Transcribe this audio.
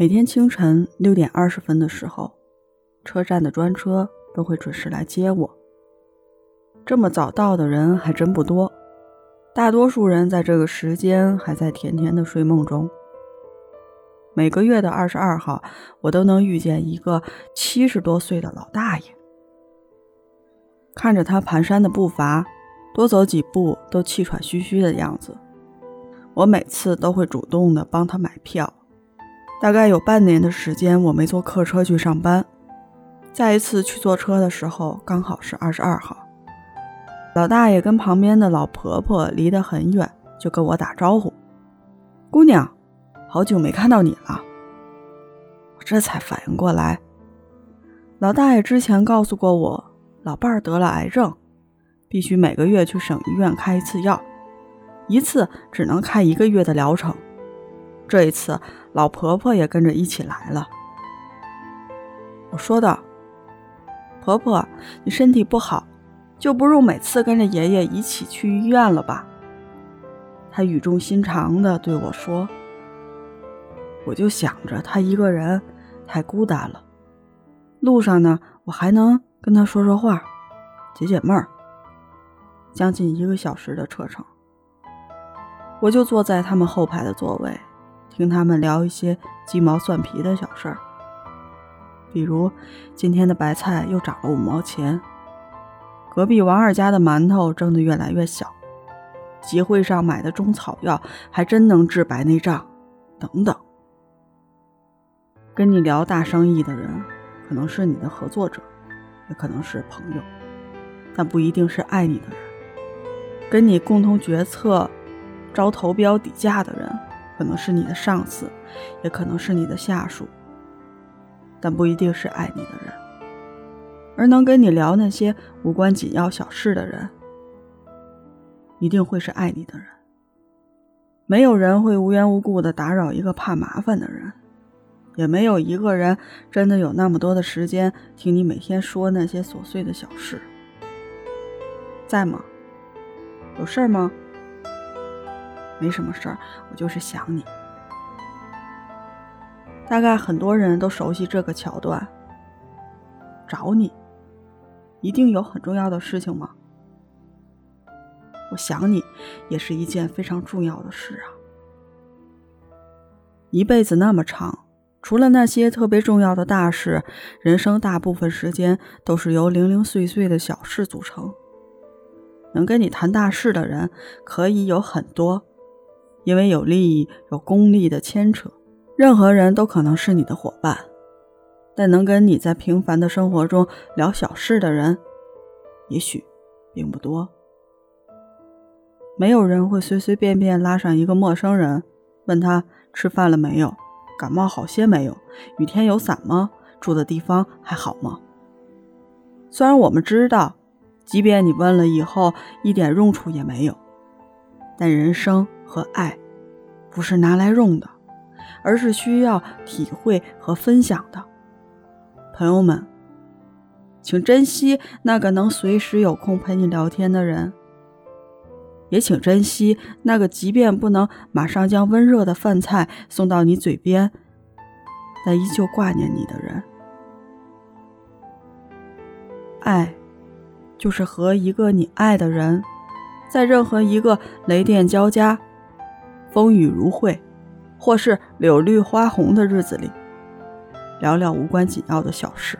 每天清晨六点二十分的时候，车站的专车都会准时来接我。这么早到的人还真不多，大多数人在这个时间还在甜甜的睡梦中。每个月的二十二号，我都能遇见一个七十多岁的老大爷，看着他蹒跚的步伐，多走几步都气喘吁吁的样子，我每次都会主动的帮他买票。大概有半年的时间，我没坐客车去上班。再一次去坐车的时候，刚好是二十二号。老大爷跟旁边的老婆婆离得很远，就跟我打招呼：“姑娘，好久没看到你了。”我这才反应过来，老大爷之前告诉过我，老伴儿得了癌症，必须每个月去省医院开一次药，一次只能开一个月的疗程。这一次，老婆婆也跟着一起来了。我说道：“婆婆，你身体不好，就不如每次跟着爷爷一起去医院了吧？”她语重心长地对我说。我就想着她一个人太孤单了，路上呢，我还能跟她说说话，解解闷儿。将近一个小时的车程，我就坐在他们后排的座位。听他们聊一些鸡毛蒜皮的小事儿，比如今天的白菜又涨了五毛钱，隔壁王二家的馒头蒸得越来越小，集会上买的中草药还真能治白内障，等等。跟你聊大生意的人，可能是你的合作者，也可能是朋友，但不一定是爱你的人。跟你共同决策、招投标底价的人。可能是你的上司，也可能是你的下属，但不一定是爱你的人。而能跟你聊那些无关紧要小事的人，一定会是爱你的人。没有人会无缘无故的打扰一个怕麻烦的人，也没有一个人真的有那么多的时间听你每天说那些琐碎的小事。在吗？有事吗？没什么事儿，我就是想你。大概很多人都熟悉这个桥段。找你，一定有很重要的事情吗？我想你，也是一件非常重要的事啊。一辈子那么长，除了那些特别重要的大事，人生大部分时间都是由零零碎碎的小事组成。能跟你谈大事的人，可以有很多。因为有利益、有功利的牵扯，任何人都可能是你的伙伴。但能跟你在平凡的生活中聊小事的人，也许并不多。没有人会随随便便拉上一个陌生人，问他吃饭了没有，感冒好些没有，雨天有伞吗？住的地方还好吗？虽然我们知道，即便你问了以后一点用处也没有，但人生。和爱，不是拿来用的，而是需要体会和分享的。朋友们，请珍惜那个能随时有空陪你聊天的人，也请珍惜那个即便不能马上将温热的饭菜送到你嘴边，但依旧挂念你的人。爱，就是和一个你爱的人，在任何一个雷电交加。风雨如晦，或是柳绿花红的日子里，聊聊无关紧要的小事。